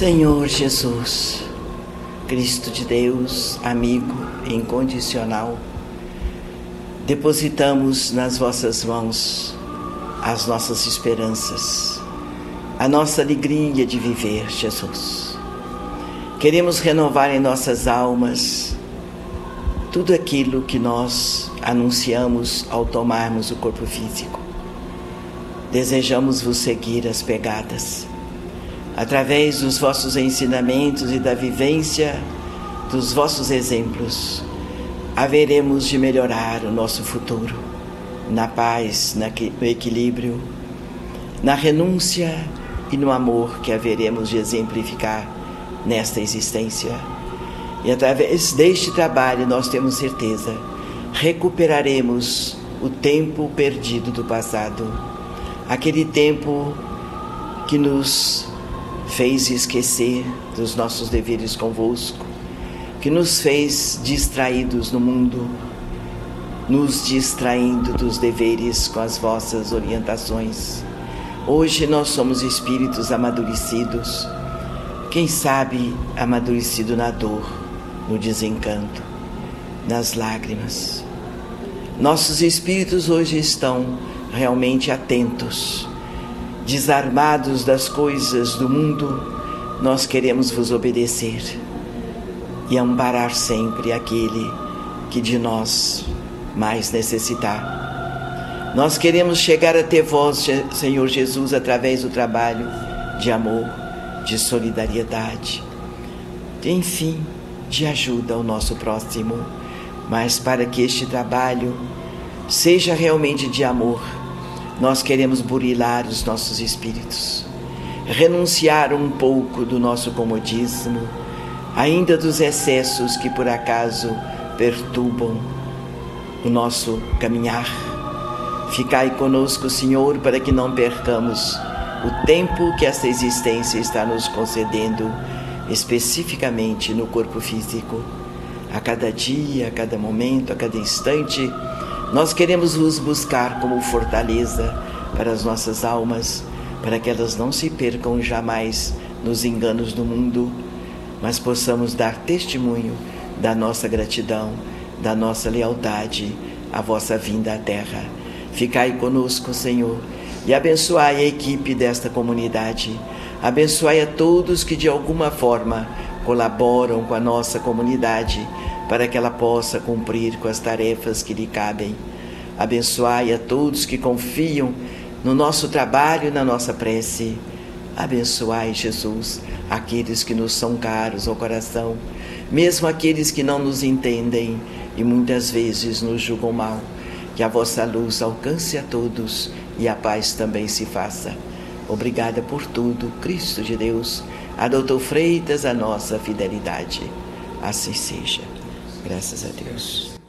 Senhor Jesus, Cristo de Deus, amigo incondicional, depositamos nas vossas mãos as nossas esperanças, a nossa alegria de viver, Jesus. Queremos renovar em nossas almas tudo aquilo que nós anunciamos ao tomarmos o corpo físico. Desejamos vos seguir as pegadas através dos vossos ensinamentos e da vivência dos vossos exemplos, haveremos de melhorar o nosso futuro na paz, no equilíbrio, na renúncia e no amor que haveremos de exemplificar nesta existência. E através deste trabalho, nós temos certeza, recuperaremos o tempo perdido do passado, aquele tempo que nos fez esquecer dos nossos deveres convosco, que nos fez distraídos no mundo, nos distraindo dos deveres com as vossas orientações. Hoje nós somos espíritos amadurecidos, quem sabe amadurecido na dor, no desencanto, nas lágrimas. Nossos espíritos hoje estão realmente atentos desarmados das coisas do mundo, nós queremos vos obedecer e amparar sempre aquele que de nós mais necessitar. Nós queremos chegar até vós, Senhor Jesus, através do trabalho de amor, de solidariedade, enfim, de ajuda ao nosso próximo, mas para que este trabalho seja realmente de amor nós queremos burilar os nossos espíritos, renunciar um pouco do nosso comodismo, ainda dos excessos que por acaso perturbam o nosso caminhar. Ficai conosco, Senhor, para que não percamos o tempo que esta existência está nos concedendo, especificamente no corpo físico. A cada dia, a cada momento, a cada instante, nós queremos vos buscar como fortaleza para as nossas almas, para que elas não se percam jamais nos enganos do mundo, mas possamos dar testemunho da nossa gratidão, da nossa lealdade à vossa vinda à terra. Ficai conosco, Senhor, e abençoai a equipe desta comunidade. Abençoai a todos que de alguma forma colaboram com a nossa comunidade para que ela possa cumprir com as tarefas que lhe cabem. Abençoai a todos que confiam no nosso trabalho e na nossa prece. Abençoai, Jesus, aqueles que nos são caros ao coração, mesmo aqueles que não nos entendem e muitas vezes nos julgam mal. Que a vossa luz alcance a todos e a paz também se faça. Obrigada por tudo, Cristo de Deus. A doutor Freitas, a nossa fidelidade. Assim seja. Graças a Deus.